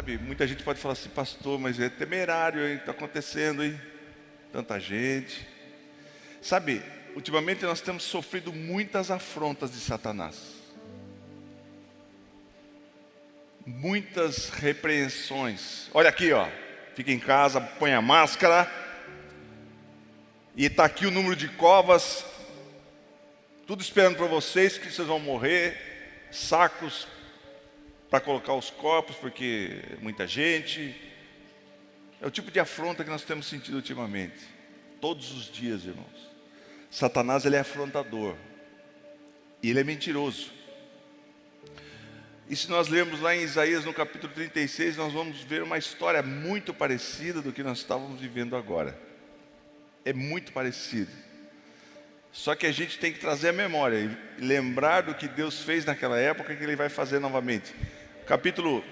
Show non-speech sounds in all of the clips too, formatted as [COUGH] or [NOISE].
Sabe, muita gente pode falar assim, pastor, mas é temerário? Está acontecendo, hein? Tanta gente. Sabe, ultimamente nós temos sofrido muitas afrontas de Satanás. Muitas repreensões. Olha aqui, ó. Fica em casa, põe a máscara. E está aqui o número de covas. Tudo esperando para vocês que vocês vão morrer. Sacos para colocar os corpos, porque muita gente. É o tipo de afronta que nós temos sentido ultimamente. Todos os dias, irmãos. Satanás ele é afrontador. E ele é mentiroso. E se nós lermos lá em Isaías no capítulo 36, nós vamos ver uma história muito parecida do que nós estávamos vivendo agora. É muito parecido. Só que a gente tem que trazer a memória e lembrar do que Deus fez naquela época que Ele vai fazer novamente capítulo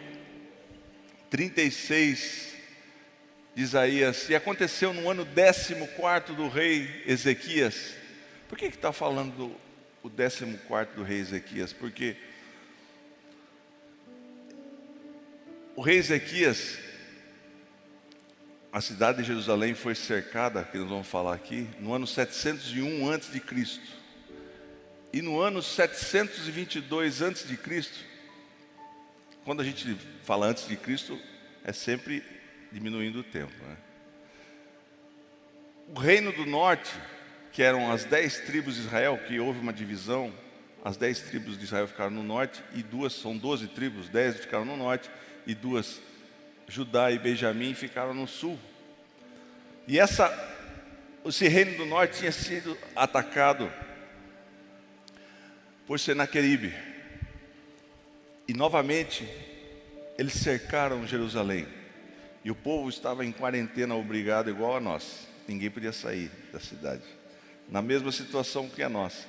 36 de Isaías, e aconteceu no ano 14 do rei Ezequias. Por que está falando do o 14 do rei Ezequias? Porque o rei Ezequias, a cidade de Jerusalém foi cercada, que nós vamos falar aqui, no ano 701 a.C. E no ano 722 a.C., quando a gente fala antes de Cristo, é sempre diminuindo o tempo. Né? O reino do norte, que eram as dez tribos de Israel, que houve uma divisão, as dez tribos de Israel ficaram no norte, e duas, são doze tribos, dez ficaram no norte, e duas, Judá e Benjamim, ficaram no sul. E essa, esse reino do norte tinha sido atacado por Senaqueribe. E novamente, eles cercaram Jerusalém. E o povo estava em quarentena, obrigado, igual a nós. Ninguém podia sair da cidade. Na mesma situação que a nossa.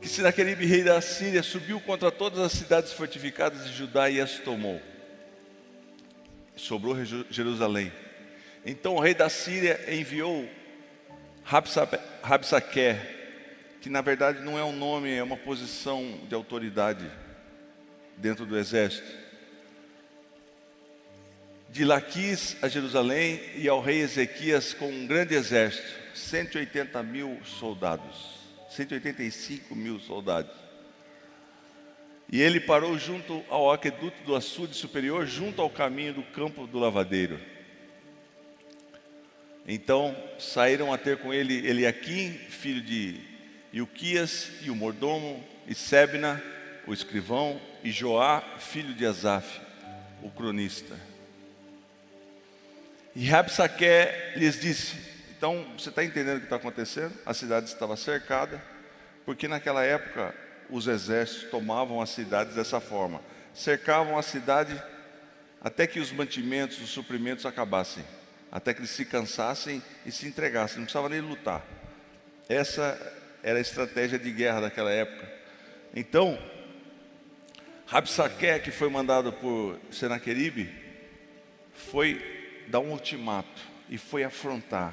Que Sinaqueribe, rei da Síria, subiu contra todas as cidades fortificadas de Judá e as tomou. Sobrou Jerusalém. Então o rei da Síria enviou Rabsaquer, que na verdade não é um nome, é uma posição de autoridade dentro do exército. De Laquis a Jerusalém e ao rei Ezequias com um grande exército, 180 mil soldados, 185 mil soldados. E ele parou junto ao aqueduto do açude superior, junto ao caminho do campo do lavadeiro. Então saíram a ter com ele Eliaquim, filho de e Uquias e o mordomo, e Sebna, o escrivão, e Joá, filho de Asaf, o cronista. E Rabsaque lhes disse: Então, você está entendendo o que está acontecendo? A cidade estava cercada, porque naquela época os exércitos tomavam as cidades dessa forma: cercavam a cidade até que os mantimentos, os suprimentos acabassem, até que eles se cansassem e se entregassem, não precisava nem lutar. Essa era a estratégia de guerra daquela época. Então, Rabsaque, que foi mandado por Senaqueribe, foi dar um ultimato e foi afrontar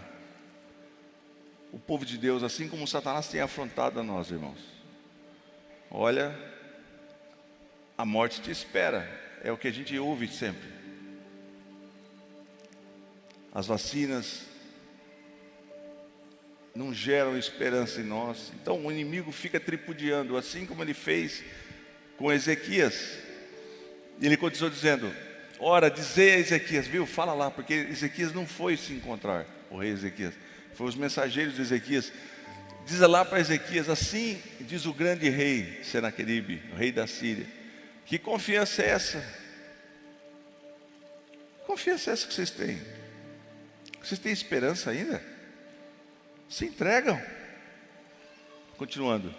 o povo de Deus, assim como Satanás tem afrontado a nós, irmãos. Olha, a morte te espera, é o que a gente ouve sempre. As vacinas, não geram esperança em nós. Então o inimigo fica tripudiando, assim como ele fez com Ezequias. Ele continuou dizendo: Ora, dizei a Ezequias, viu? Fala lá, porque Ezequias não foi se encontrar, o rei Ezequias. Foi os mensageiros de Ezequias. Diz lá para Ezequias: Assim diz o grande rei Senaqueribe, o rei da Síria. Que confiança é essa? Confiança é essa que vocês têm? Vocês têm esperança ainda? Se entregam. Continuando.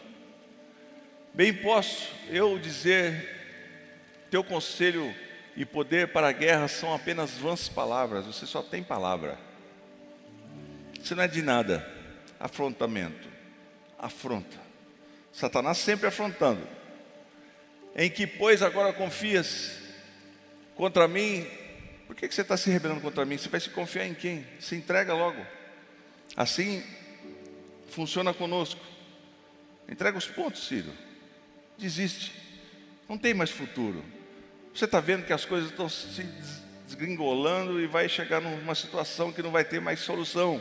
Bem posso eu dizer, teu conselho e poder para a guerra são apenas vãs palavras, você só tem palavra. Você não é de nada. Afrontamento. Afronta. Satanás sempre afrontando. Em que, pois, agora confias contra mim? Por que, que você está se rebelando contra mim? Você vai se confiar em quem? Se entrega logo. Assim funciona conosco. Entrega os pontos, Ciro. Desiste. Não tem mais futuro. Você está vendo que as coisas estão se desgringolando e vai chegar numa situação que não vai ter mais solução.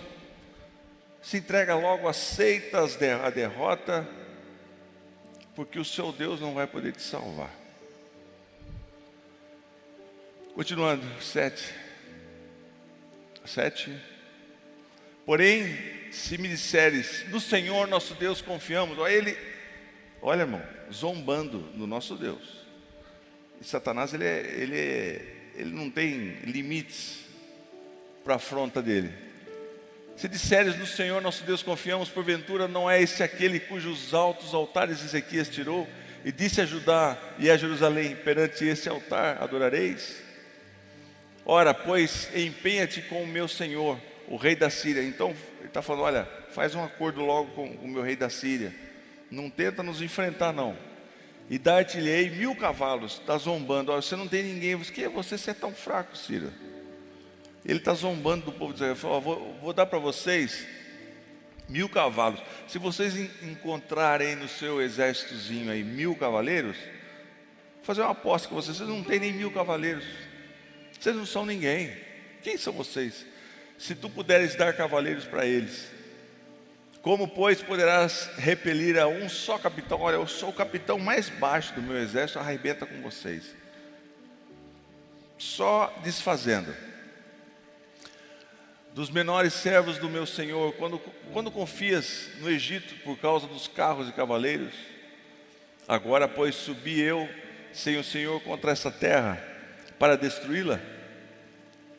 Se entrega logo, aceita a derrota, porque o seu Deus não vai poder te salvar. Continuando, sete. Sete. Porém, se me disseres, no Senhor nosso Deus confiamos, olha ele, olha irmão, zombando no nosso Deus. E Satanás ele, é, ele, é, ele não tem limites para a afronta dele. Se disseres no Senhor nosso Deus confiamos, porventura não é esse aquele cujos altos altares Ezequias tirou e disse a Judá e a Jerusalém: perante esse altar adorareis? Ora, pois empenha-te com o meu Senhor, o rei da Síria. Então ele está falando: olha, faz um acordo logo com o meu rei da Síria. Não tenta nos enfrentar, não e dar-te-ei mil cavalos. Está zombando. Olha, você não tem ninguém. Que você, você é tão fraco, Cira. Ele está zombando do povo de Israel. Falou, vou, vou dar para vocês mil cavalos. Se vocês encontrarem no seu exércitozinho aí mil cavaleiros, vou fazer uma aposta com vocês. Vocês não têm nem mil cavaleiros. Vocês não são ninguém. Quem são vocês? Se tu puderes dar cavaleiros para eles, como, pois, poderás repelir a um só capitão? Olha, eu sou o capitão mais baixo do meu exército, arrebenta com vocês. Só desfazendo. Dos menores servos do meu senhor, quando, quando confias no Egito por causa dos carros e cavaleiros, agora, pois, subi eu sem o Senhor contra essa terra para destruí-la.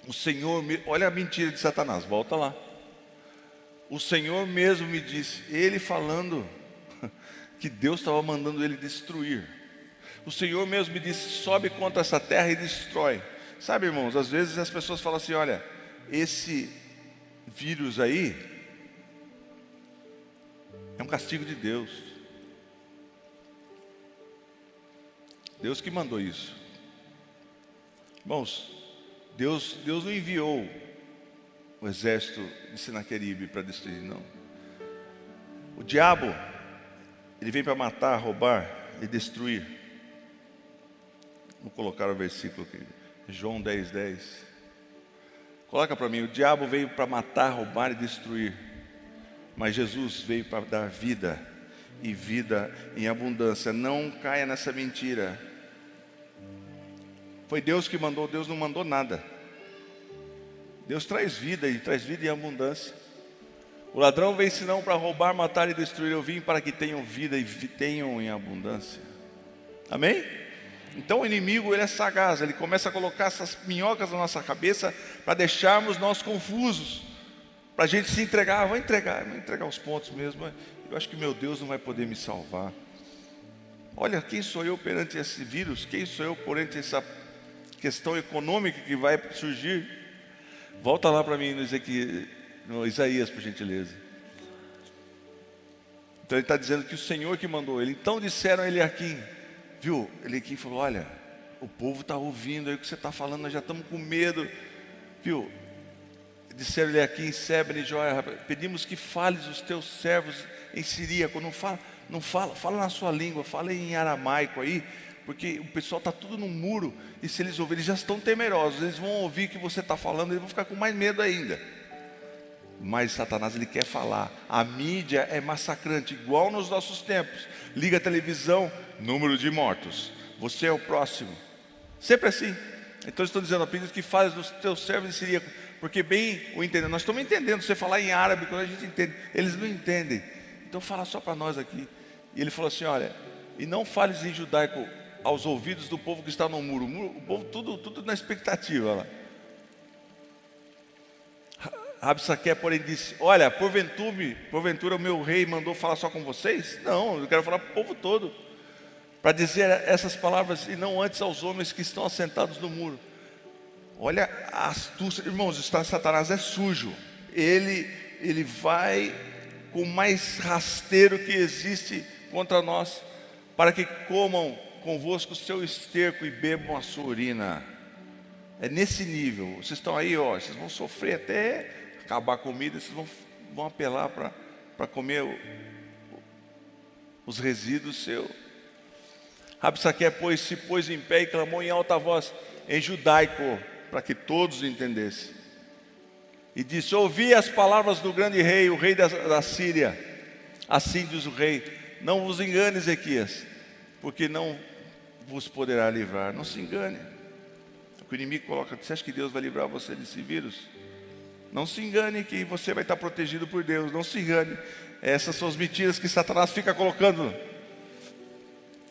O Senhor, me... olha a mentira de Satanás, volta lá. O Senhor mesmo me disse, ele falando [LAUGHS] que Deus estava mandando ele destruir. O Senhor mesmo me disse: sobe contra essa terra e destrói. Sabe, irmãos, às vezes as pessoas falam assim: olha, esse vírus aí é um castigo de Deus. Deus que mandou isso. Irmãos, Deus, Deus não enviou o exército de Senaqueribe para destruir, não. O diabo, ele vem para matar, roubar e destruir. Vou colocar o versículo aqui, João 10, 10. Coloca para mim, o diabo veio para matar, roubar e destruir, mas Jesus veio para dar vida e vida em abundância. Não caia nessa mentira. Foi Deus que mandou, Deus não mandou nada. Deus traz vida e traz vida em abundância. O ladrão vem senão para roubar, matar e destruir. Eu vim para que tenham vida e tenham em abundância. Amém? Então o inimigo ele é sagaz, ele começa a colocar essas minhocas na nossa cabeça para deixarmos nós confusos, para a gente se entregar, vou entregar, vou entregar os pontos mesmo. Eu acho que meu Deus não vai poder me salvar. Olha, quem sou eu perante esse vírus? Quem sou eu perante essa questão econômica que vai surgir? Volta lá para mim no, Ezequiel, no Isaías, por gentileza. Então ele está dizendo que o Senhor que mandou ele. Então disseram a aqui, viu? Ele aqui falou: Olha, o povo está ouvindo aí o que você está falando, nós já estamos com medo, viu? Disseram ele aqui em Sebre e Joia, pedimos que fales os teus servos em siríaco, não fala, não fala, fala na sua língua, fala em aramaico aí, porque o pessoal está tudo no muro, e se eles ouvirem, eles já estão temerosos, eles vão ouvir o que você está falando, eles vão ficar com mais medo ainda. Mas Satanás ele quer falar. A mídia é massacrante, igual nos nossos tempos. Liga a televisão, número de mortos. Você é o próximo. Sempre assim. Então estou dizendo, pedido que fales dos teus servos em siríaco, porque bem o entendendo. Nós estamos entendendo. Você falar em árabe, quando a gente entende, eles não entendem. Então fala só para nós aqui. E ele falou assim: olha, e não fales em judaico aos ouvidos do povo que está no muro. O povo tudo, tudo na expectativa lá. Rabsaque, porém, disse: Olha, porventura, porventura o meu rei mandou falar só com vocês? Não, eu quero falar para o povo todo. Para dizer essas palavras e não antes aos homens que estão assentados no muro. Olha a astúcia, irmãos, Satanás é sujo. Ele, ele vai com o mais rasteiro que existe contra nós, para que comam convosco o seu esterco e bebam a sua urina. É nesse nível. Vocês estão aí, ó, vocês vão sofrer até acabar a comida, vocês vão, vão apelar para comer o, os resíduos seu. Rabsaque, pois, se pôs em pé e clamou em alta voz, em judaico, para que todos entendessem. E disse: Ouvi as palavras do grande rei, o rei da, da Síria. Assim diz o rei: Não vos engane, Ezequias, porque não vos poderá livrar. Não se engane. O inimigo coloca: Você acha que Deus vai livrar você desse vírus? Não se engane que você vai estar protegido por Deus. Não se engane. Essas são as mentiras que Satanás fica colocando.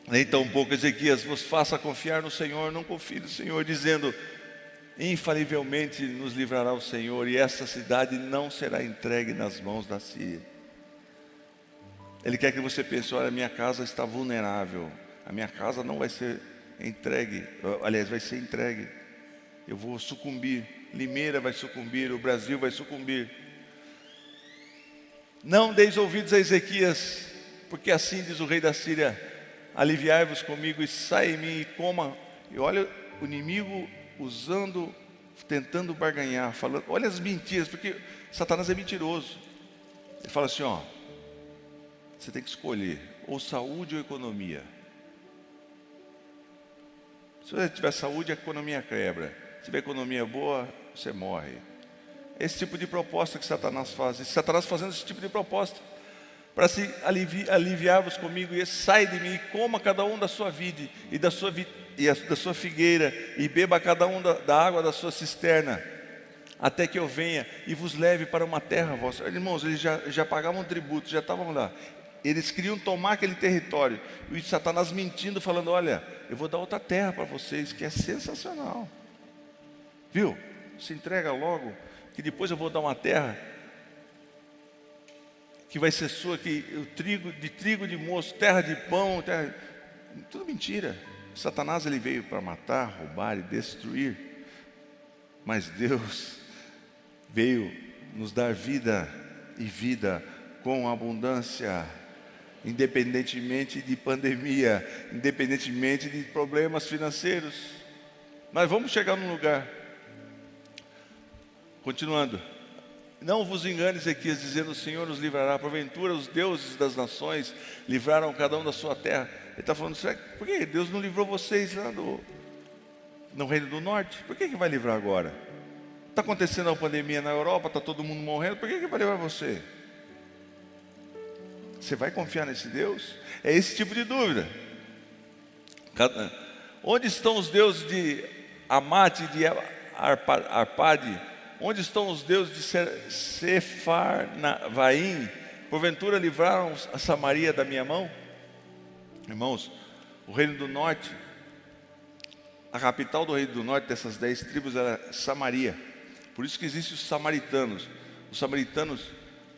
Nem tão pouco Ezequias vos faça confiar no Senhor, não confie no Senhor, dizendo: infalivelmente nos livrará o Senhor, e essa cidade não será entregue nas mãos da Síria. Ele quer que você pense: olha, minha casa está vulnerável, a minha casa não vai ser entregue, aliás, vai ser entregue. Eu vou sucumbir, Limeira vai sucumbir, o Brasil vai sucumbir. Não deis ouvidos a Ezequias, porque assim diz o rei da Síria: aliviai-vos comigo e sai em mim e coma. E olha o inimigo usando, tentando barganhar, falando, olha as mentiras, porque Satanás é mentiroso. Ele fala assim: ó, você tem que escolher ou saúde ou economia. Se você tiver saúde, a economia quebra. Se tiver economia boa, você morre. Esse tipo de proposta que Satanás faz. E Satanás fazendo esse tipo de proposta. Para se alivi aliviar-vos comigo, e sai de mim e coma cada um da sua vida e da sua, e da sua figueira, e beba cada um da, da água da sua cisterna, até que eu venha e vos leve para uma terra vossa. Irmãos, eles já, já pagavam tributo, já estavam lá. Eles queriam tomar aquele território. E Satanás mentindo, falando: Olha, eu vou dar outra terra para vocês, que é sensacional. Viu? Se entrega logo, que depois eu vou dar uma terra que vai ser sua, que o trigo de trigo de moço, terra de pão, terra, tudo mentira. Satanás ele veio para matar, roubar e destruir. Mas Deus veio nos dar vida e vida com abundância independentemente de pandemia, independentemente de problemas financeiros. Mas vamos chegar num lugar. Continuando. Não vos enganes, Ezequias, dizendo: O Senhor nos livrará. Porventura, os deuses das nações livraram cada um da sua terra. Ele está falando: por que Deus não livrou vocês lá no, no Reino do Norte? Por que, que vai livrar agora? Está acontecendo uma pandemia na Europa, está todo mundo morrendo, por que, que vai livrar você? Você vai confiar nesse Deus? É esse tipo de dúvida. Onde estão os deuses de Amate, de Arpade? Onde estão os deuses de Sefarnavaim? Porventura livraram a Samaria da minha mão? Irmãos, o reino do norte, a capital do reino do norte dessas dez tribos era Samaria. Por isso que existem os samaritanos. Os samaritanos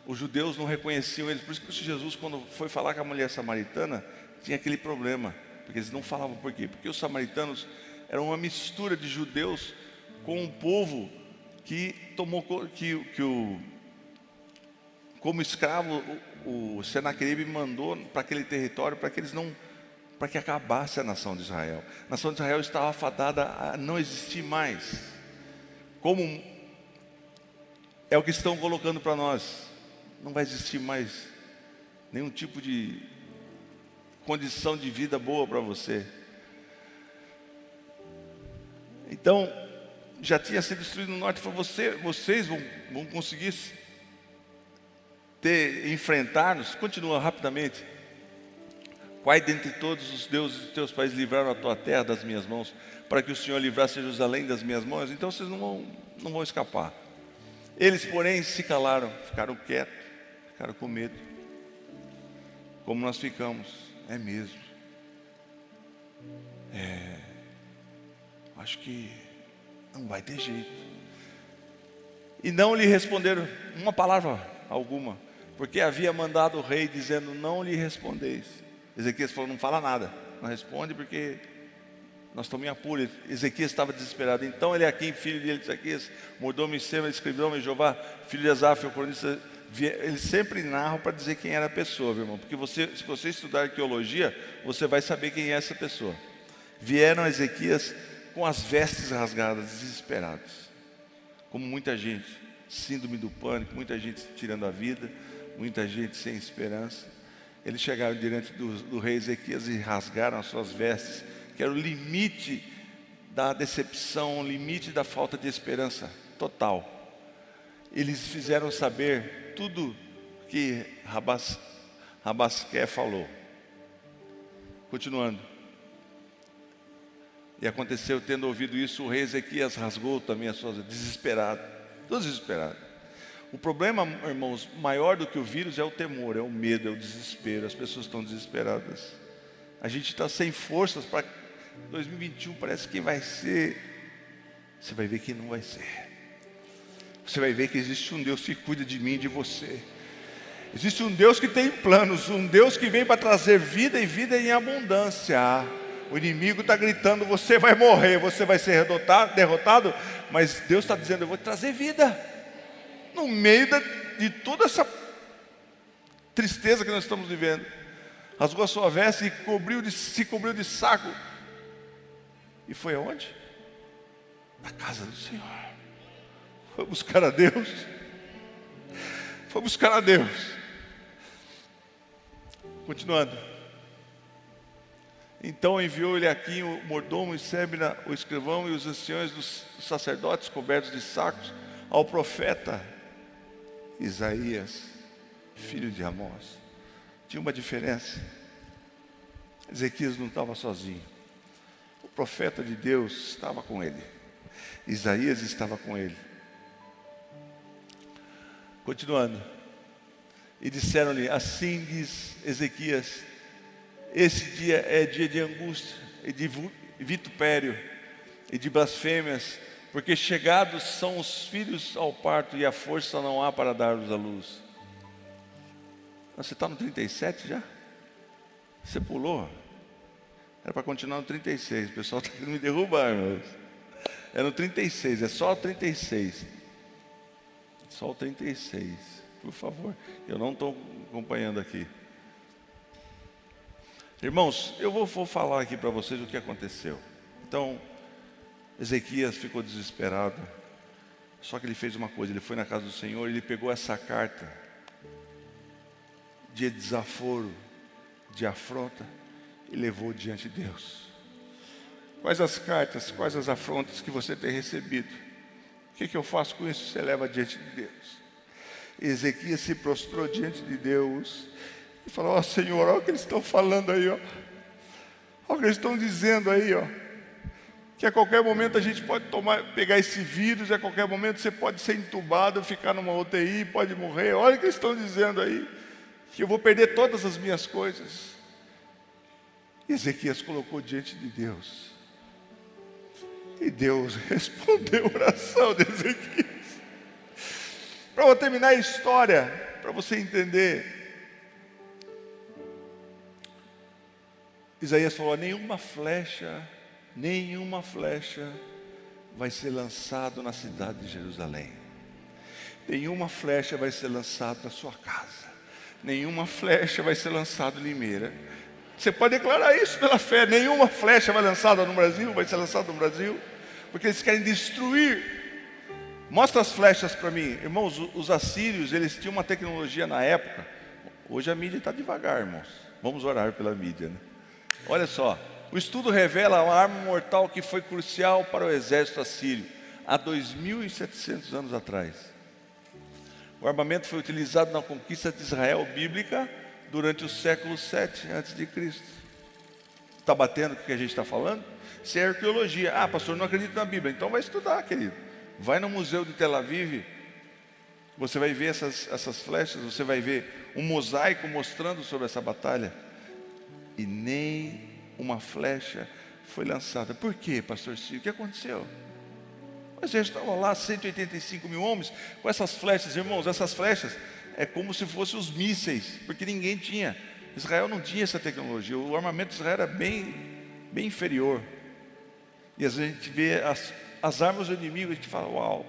os judeus não reconheciam eles. Por isso que Jesus, quando foi falar com a mulher samaritana, tinha aquele problema, porque eles não falavam por quê? Porque os samaritanos eram uma mistura de judeus com um povo que tomou que, que o como escravo o, o Senaqueribe mandou para aquele território para que eles não para que acabasse a nação de Israel. A nação de Israel estava fadada a não existir mais. Como é o que estão colocando para nós não vai existir mais nenhum tipo de condição de vida boa para você. Então, já tinha sido destruído no norte, falou, você, vocês vão, vão conseguir ter, enfrentar-nos, continua rapidamente. Quais dentre todos os deuses dos teus pais livraram a tua terra das minhas mãos, para que o Senhor livrasse Jerusalém das minhas mãos? Então vocês não vão, não vão escapar. Eles, porém, se calaram, ficaram quietos ficaram com medo. Como nós ficamos, é mesmo. É, acho que não vai ter jeito. E não lhe responderam uma palavra alguma, porque havia mandado o rei dizendo: Não lhe respondeis. Ezequias falou: Não fala nada, não responde porque nós estamos em apuro. Ezequias estava desesperado. Então ele é aqui, filho de Ezequias, mordomo em Sema, escrivão em Jeová, filho de Asaf, o cronista eles sempre narram para dizer quem era a pessoa, meu irmão, porque você, se você estudar arqueologia, você vai saber quem é essa pessoa. Vieram a Ezequias com as vestes rasgadas, desesperados, como muita gente, síndrome do pânico, muita gente tirando a vida, muita gente sem esperança. eles chegaram diante do, do rei Ezequias e rasgaram as suas vestes, que era o limite da decepção, o limite da falta de esperança total. Eles fizeram saber tudo que Rabas, Rabasqué falou. Continuando. E aconteceu, tendo ouvido isso, o rei Ezequias rasgou também as suas desesperado, desesperado. O problema, irmãos, maior do que o vírus é o temor, é o medo, é o desespero. As pessoas estão desesperadas. A gente está sem forças para 2021. Parece que vai ser. Você vai ver que não vai ser. Você vai ver que existe um Deus que cuida de mim e de você. Existe um Deus que tem planos, um Deus que vem para trazer vida e vida em abundância. O inimigo está gritando: você vai morrer, você vai ser derrotado, mas Deus está dizendo: eu vou trazer vida no meio de toda essa tristeza que nós estamos vivendo. Rasgou a sua veste e cobriu de, se cobriu de saco. E foi aonde? Na casa do Senhor. Foi buscar a Deus. Foi buscar a Deus. Continuando. Então enviou-lhe aqui o mordomo e Sebna, o escrivão e os anciões dos sacerdotes cobertos de sacos ao profeta Isaías, filho de Amós. Tinha uma diferença. Ezequias não estava sozinho. O profeta de Deus estava com ele. Isaías estava com ele. Continuando. E disseram-lhe: Assim diz Ezequias: Esse dia é dia de angústia e de vitupério e de blasfêmias porque chegados são os filhos ao parto e a força não há para dar-los à luz. Você está no 37 já? Você pulou? Era para continuar no 36. O pessoal está querendo me [LAUGHS] derrubar, irmãos. É no 36, é só o 36. Só o 36. Por favor. Eu não estou acompanhando aqui. Irmãos, eu vou, vou falar aqui para vocês o que aconteceu. Então, Ezequias ficou desesperado. Só que ele fez uma coisa: ele foi na casa do Senhor, ele pegou essa carta de desaforo, de afronta, e levou diante de Deus. Quais as cartas, quais as afrontas que você tem recebido? O que, que eu faço com isso? Você leva diante de Deus. Ezequias se prostrou diante de Deus e falou: Ó oh, Senhor, olha o que eles estão falando aí, ó. Olha o que eles estão dizendo aí, ó que a qualquer momento a gente pode tomar, pegar esse vírus, a qualquer momento você pode ser entubado, ficar numa UTI, pode morrer. Olha o que estão dizendo aí, que eu vou perder todas as minhas coisas. Ezequias colocou diante de Deus. E Deus [LAUGHS] respondeu a oração de Ezequias. Para terminar a história, para você entender. Isaías falou: nenhuma flecha nenhuma flecha vai ser lançada na cidade de Jerusalém. Nenhuma flecha vai ser lançada na sua casa. Nenhuma flecha vai ser lançada em Limeira. Você pode declarar isso pela fé. Nenhuma flecha vai lançada no Brasil, vai ser lançada no Brasil, porque eles querem destruir. Mostra as flechas para mim, irmãos. Os assírios eles tinham uma tecnologia na época. Hoje a mídia está devagar, irmãos. Vamos orar pela mídia, né? Olha só, o estudo revela uma arma mortal que foi crucial para o exército assírio há 2.700 anos atrás. O armamento foi utilizado na conquista de Israel bíblica durante o século 7 a.C. Está batendo o que a gente está falando? Isso é arqueologia. Ah, pastor, não acredito na Bíblia. Então vai estudar, querido. Vai no museu de Tel Aviv. Você vai ver essas, essas flechas, você vai ver um mosaico mostrando sobre essa batalha. E nem uma flecha foi lançada. Por quê, pastor? O que aconteceu? O exército estava lá, 185 mil homens, com essas flechas, irmãos, essas flechas é como se fossem os mísseis, porque ninguém tinha. Israel não tinha essa tecnologia, o armamento de Israel era bem, bem inferior. E às vezes a gente vê as, as armas do inimigo, a gente fala, uau.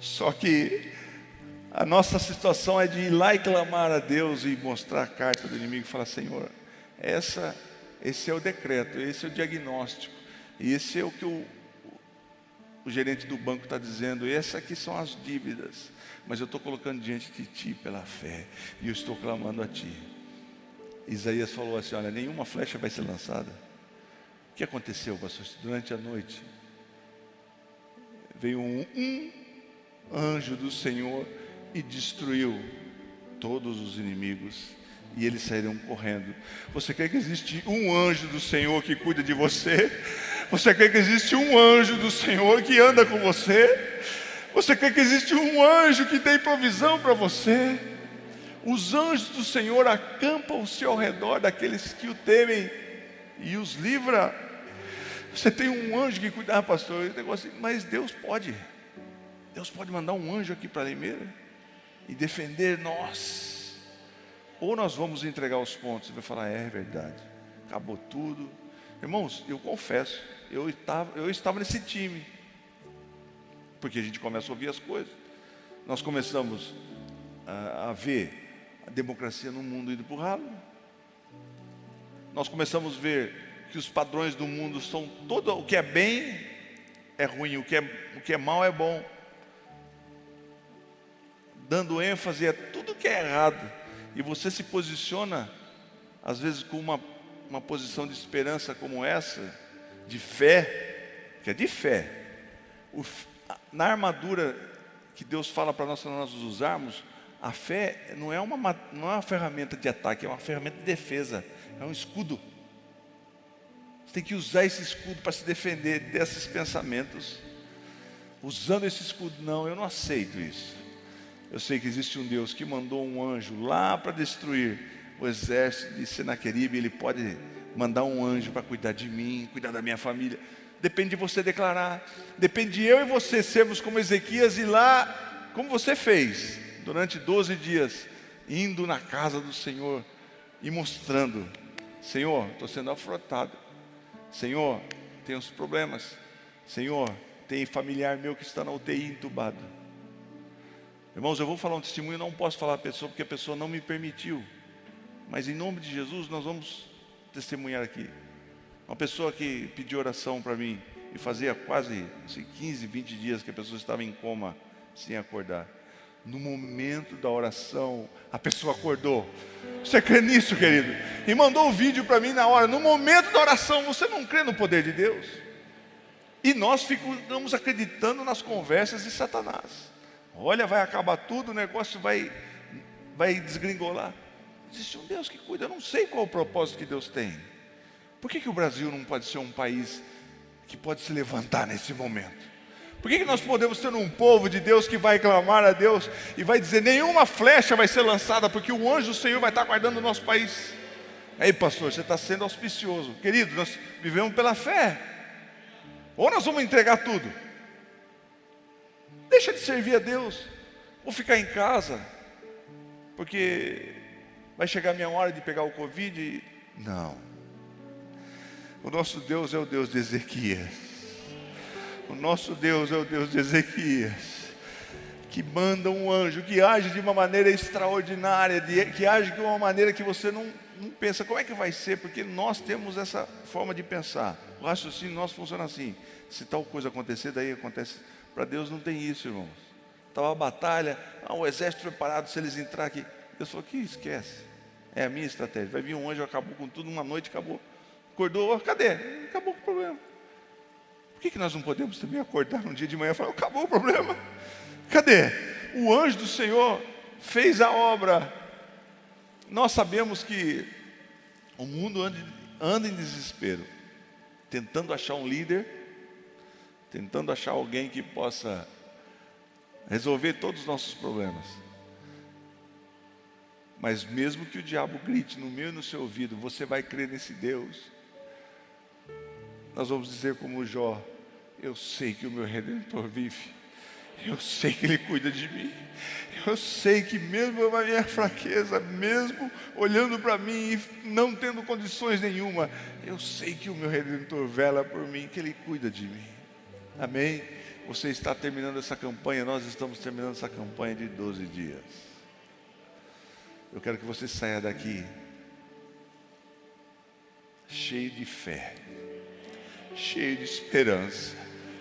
Só que a nossa situação é de ir lá e clamar a Deus e mostrar a carta do inimigo e falar, Senhor, essa, esse é o decreto, esse é o diagnóstico, e esse é o que o, o gerente do banco está dizendo: essas aqui são as dívidas, mas eu estou colocando diante de ti pela fé, e eu estou clamando a ti. Isaías falou assim: Olha, nenhuma flecha vai ser lançada. O que aconteceu, pastor? Durante a noite, veio um, um anjo do Senhor e destruiu todos os inimigos e eles saíram correndo. Você crê que existe um anjo do Senhor que cuida de você? Você crê que existe um anjo do Senhor que anda com você? Você crê que existe um anjo que tem provisão para você? Os anjos do Senhor acampam-se ao redor daqueles que o temem e os livra. Você tem um anjo que cuida, ah, pastor, negócio, mas Deus pode. Deus pode mandar um anjo aqui para Limeira e defender nós. Ou nós vamos entregar os pontos e vai falar, é, é verdade, acabou tudo. Irmãos, eu confesso, eu estava, eu estava nesse time. Porque a gente começa a ouvir as coisas. Nós começamos a, a ver a democracia no mundo indo para o ralo. Nós começamos a ver que os padrões do mundo são todo o que é bem é ruim, o que é, o que é mal é bom. Dando ênfase a tudo que é errado. E você se posiciona, às vezes, com uma, uma posição de esperança como essa, de fé, que é de fé. O, na armadura que Deus fala para nós, nós usarmos, a fé não é, uma, não é uma ferramenta de ataque, é uma ferramenta de defesa, é um escudo. Você tem que usar esse escudo para se defender desses pensamentos. Usando esse escudo, não, eu não aceito isso. Eu sei que existe um Deus que mandou um anjo lá para destruir o exército de Senaqueribe, ele pode mandar um anjo para cuidar de mim, cuidar da minha família. Depende de você declarar. Depende de eu e você sermos como Ezequias e lá, como você fez durante 12 dias, indo na casa do Senhor e mostrando: Senhor, estou sendo afrontado. Senhor, tem uns problemas. Senhor, tem familiar meu que está na UTI entubado. Irmãos, eu vou falar um testemunho, não posso falar a pessoa porque a pessoa não me permitiu. Mas em nome de Jesus, nós vamos testemunhar aqui. Uma pessoa que pediu oração para mim e fazia quase assim, 15, 20 dias que a pessoa estava em coma sem acordar. No momento da oração, a pessoa acordou. Você crê nisso, querido? E mandou o um vídeo para mim na hora. No momento da oração, você não crê no poder de Deus? E nós ficamos acreditando nas conversas de Satanás. Olha, vai acabar tudo, o negócio vai, vai desgringolar. Existe um Deus que cuida. Eu não sei qual o propósito que Deus tem. Por que, que o Brasil não pode ser um país que pode se levantar nesse momento? Por que, que nós podemos ter um povo de Deus que vai clamar a Deus e vai dizer: nenhuma flecha vai ser lançada, porque o anjo do Senhor vai estar guardando o nosso país? Aí, pastor, você está sendo auspicioso. Querido, nós vivemos pela fé. Ou nós vamos entregar tudo. Deixa de servir a Deus. Vou ficar em casa. Porque vai chegar a minha hora de pegar o Covid. Não. O nosso Deus é o Deus de Ezequias. O nosso Deus é o Deus de Ezequias, que manda um anjo, que age de uma maneira extraordinária, de, que age de uma maneira que você não, não pensa, como é que vai ser? Porque nós temos essa forma de pensar. O raciocínio nosso funciona assim: se tal coisa acontecer, daí acontece. Para Deus não tem isso, irmãos. Estava a batalha, ah, o exército preparado, se eles entrar aqui. Deus falou: que esquece. É a minha estratégia. Vai vir um anjo, acabou com tudo, uma noite acabou. Acordou, cadê? Acabou com o problema que, que nós não podemos também acordar um dia de manhã e falar: acabou o problema? Cadê? O anjo do Senhor fez a obra. Nós sabemos que o mundo anda, anda em desespero, tentando achar um líder, tentando achar alguém que possa resolver todos os nossos problemas. Mas mesmo que o diabo grite no meu e no seu ouvido, você vai crer nesse Deus. Nós vamos dizer como Jó, eu sei que o meu redentor vive. Eu sei que Ele cuida de mim. Eu sei que mesmo na minha fraqueza, mesmo olhando para mim e não tendo condições nenhuma, eu sei que o meu Redentor vela por mim, que Ele cuida de mim. Amém? Você está terminando essa campanha, nós estamos terminando essa campanha de 12 dias. Eu quero que você saia daqui cheio de fé, cheio de esperança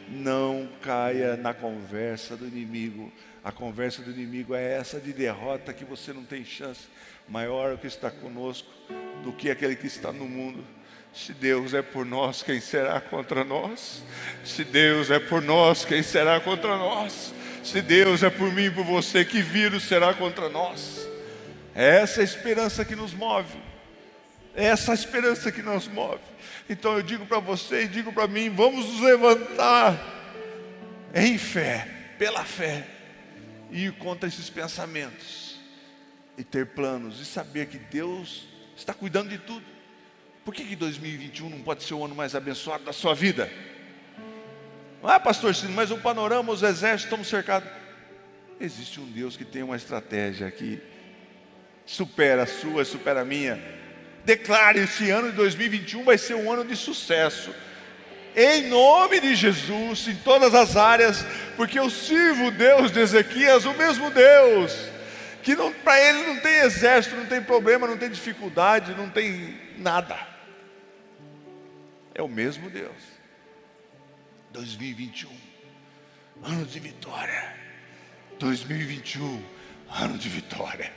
Não caia na conversa do inimigo. A conversa do inimigo é essa de derrota que você não tem chance. Maior é o que está conosco do que aquele que está no mundo. Se Deus é por nós, quem será contra nós? Se Deus é por nós, quem será contra nós? Se Deus é por mim e por você, que vírus será contra nós? É essa esperança que nos move. É essa esperança que nos move. Então eu digo para você e digo para mim: vamos nos levantar em fé, pela fé, e ir contra esses pensamentos, e ter planos, e saber que Deus está cuidando de tudo. Por que, que 2021 não pode ser o ano mais abençoado da sua vida? Ah, pastor mas o panorama, os exércitos estão cercados. Existe um Deus que tem uma estratégia que supera a sua, supera a minha. Declare: esse ano de 2021 vai ser um ano de sucesso. Em nome de Jesus, em todas as áreas, porque eu sirvo o Deus de Ezequias, o mesmo Deus, que para ele não tem exército, não tem problema, não tem dificuldade, não tem nada. É o mesmo Deus. 2021, ano de vitória. 2021, ano de vitória.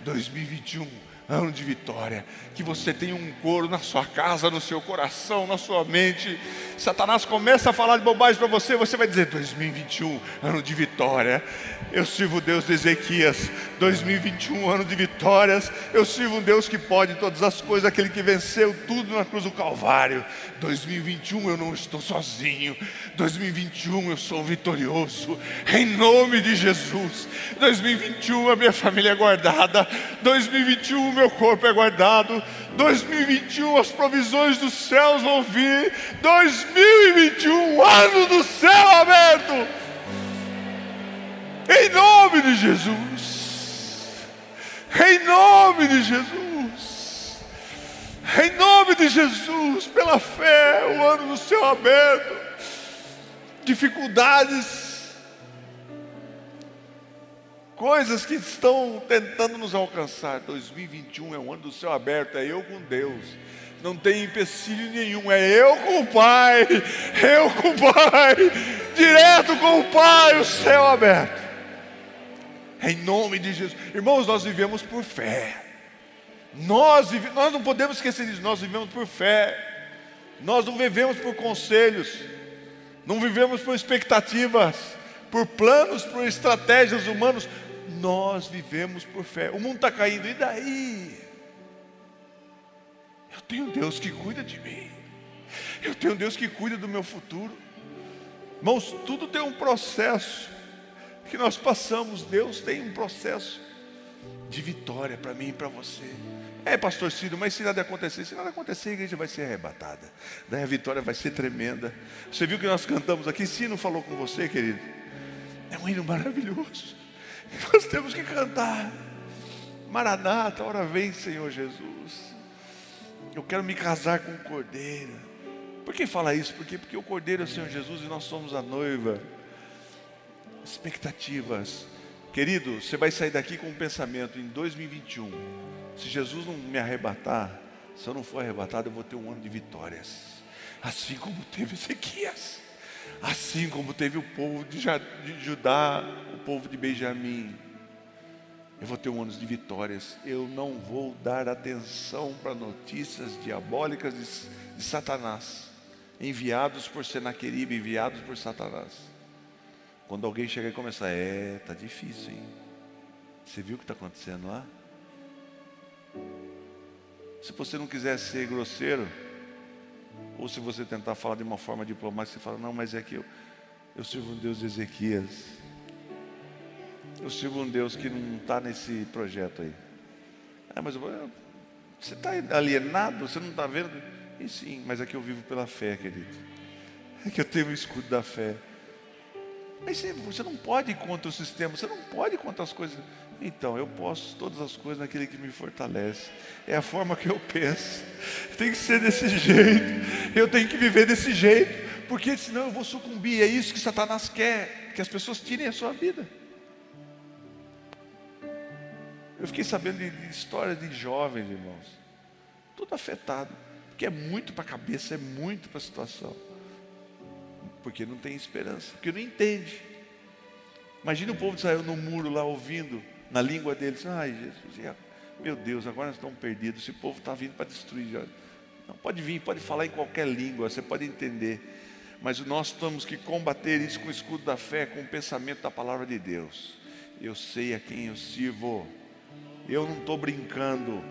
2021, ano de vitória. Que você tenha um coro na sua casa, no seu coração, na sua mente. Satanás começa a falar de bobagem para você, você vai dizer: 2021, ano de vitória. Eu sirvo o Deus de Ezequias, 2021, ano de vitórias. Eu sirvo um Deus que pode todas as coisas, aquele que venceu tudo na cruz do Calvário. 2021 eu não estou sozinho. 2021 eu sou vitorioso. Em nome de Jesus. 2021 a minha família é guardada. 2021 meu corpo é guardado. 2021 as provisões dos céus vão vir. 2021 ano do céu aberto. De Jesus. Em nome de Jesus. Em nome de Jesus, pela fé, o ano do céu aberto. Dificuldades, coisas que estão tentando nos alcançar. 2021 é o ano do céu aberto, é eu com Deus. Não tem empecilho nenhum, é eu com o Pai, eu com o Pai, direto com o Pai, o céu aberto. Em nome de Jesus. Irmãos, nós vivemos por fé. Nós, vive, nós não podemos esquecer disso, nós vivemos por fé. Nós não vivemos por conselhos, não vivemos por expectativas, por planos, por estratégias humanas. Nós vivemos por fé. O mundo está caindo, e daí? Eu tenho Deus que cuida de mim. Eu tenho Deus que cuida do meu futuro. Irmãos, tudo tem um processo que nós passamos, Deus tem um processo de vitória para mim e para você. É, pastor Ciro, mas se nada acontecer, se nada acontecer, a igreja vai ser arrebatada. Daí a vitória vai ser tremenda. Você viu que nós cantamos aqui? Sino falou com você, querido. É um hino maravilhoso. [LAUGHS] Nós temos que cantar. Maranata, hora vem, Senhor Jesus. Eu quero me casar com o Cordeiro. Por que fala isso? Porque, porque o Cordeiro é o Senhor Jesus e nós somos a noiva expectativas. Querido, você vai sair daqui com um pensamento em 2021. Se Jesus não me arrebatar, se eu não for arrebatado, eu vou ter um ano de vitórias. Assim como teve Ezequias. Assim como teve o povo de Judá, o povo de Benjamim. Eu vou ter um ano de vitórias. Eu não vou dar atenção para notícias diabólicas de, de Satanás, enviados por Senaqueribe, enviados por Satanás. Quando alguém chega e começa, é, tá difícil, hein? Você viu o que está acontecendo lá? Se você não quiser ser grosseiro, ou se você tentar falar de uma forma diplomática, você fala, não, mas é que eu, eu sirvo um Deus de Ezequias. Eu sirvo um Deus que não está nesse projeto aí. Ah, mas eu, você está alienado, você não está vendo? E sim, mas é que eu vivo pela fé, querido. É que eu tenho o escudo da fé. Mas você não pode ir contra o sistema, você não pode ir contra as coisas. Então, eu posso todas as coisas naquele que me fortalece. É a forma que eu penso. Tem que ser desse jeito. Eu tenho que viver desse jeito. Porque senão eu vou sucumbir. É isso que Satanás quer. Que as pessoas tirem a sua vida. Eu fiquei sabendo de, de histórias de jovens, irmãos. Tudo afetado. Porque é muito para a cabeça, é muito para a situação Porque não tem esperança, porque não entende. Imagina o povo de Israel no muro lá ouvindo, na língua deles, ai Jesus, meu Deus, agora nós estamos perdidos, esse povo está vindo para destruir. Não pode vir, pode falar em qualquer língua, você pode entender. Mas nós temos que combater isso com o escudo da fé, com o pensamento da palavra de Deus. Eu sei a quem eu sirvo. Eu não estou brincando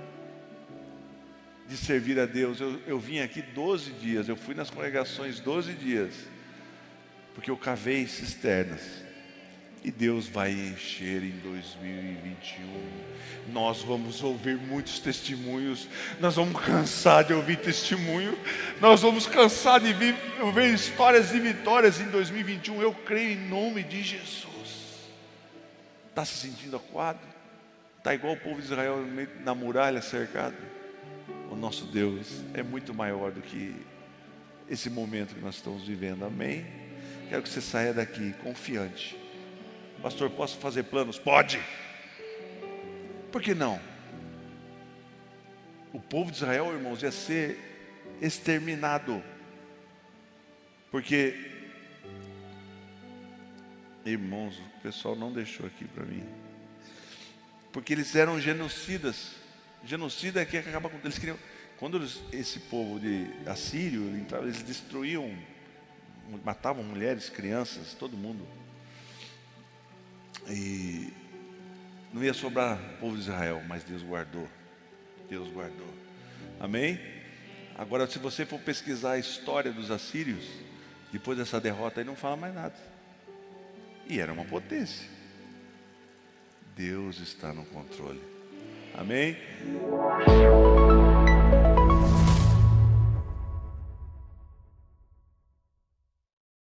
de servir a Deus. Eu, eu vim aqui 12 dias, eu fui nas congregações 12 dias, porque eu cavei cisternas. E Deus vai encher em 2021. Nós vamos ouvir muitos testemunhos. Nós vamos cansar de ouvir testemunho. Nós vamos cansar de ouvir histórias e vitórias em 2021. Eu creio em nome de Jesus. Está se sentindo acuado? Está igual o povo de Israel na muralha cercado? O nosso Deus é muito maior do que esse momento que nós estamos vivendo. Amém? Quero que você saia daqui confiante Pastor, posso fazer planos? Pode. Por que não? O povo de Israel, irmãos, ia ser exterminado. Porque, irmãos, o pessoal não deixou aqui para mim. Porque eles eram genocidas. Genocida é que acaba com eles queriam. Quando eles, esse povo de Assírio eles destruíam, matavam mulheres, crianças, todo mundo. E não ia sobrar o povo de Israel, mas Deus guardou. Deus guardou. Amém? Agora, se você for pesquisar a história dos assírios, depois dessa derrota aí não fala mais nada. E era uma potência. Deus está no controle. Amém?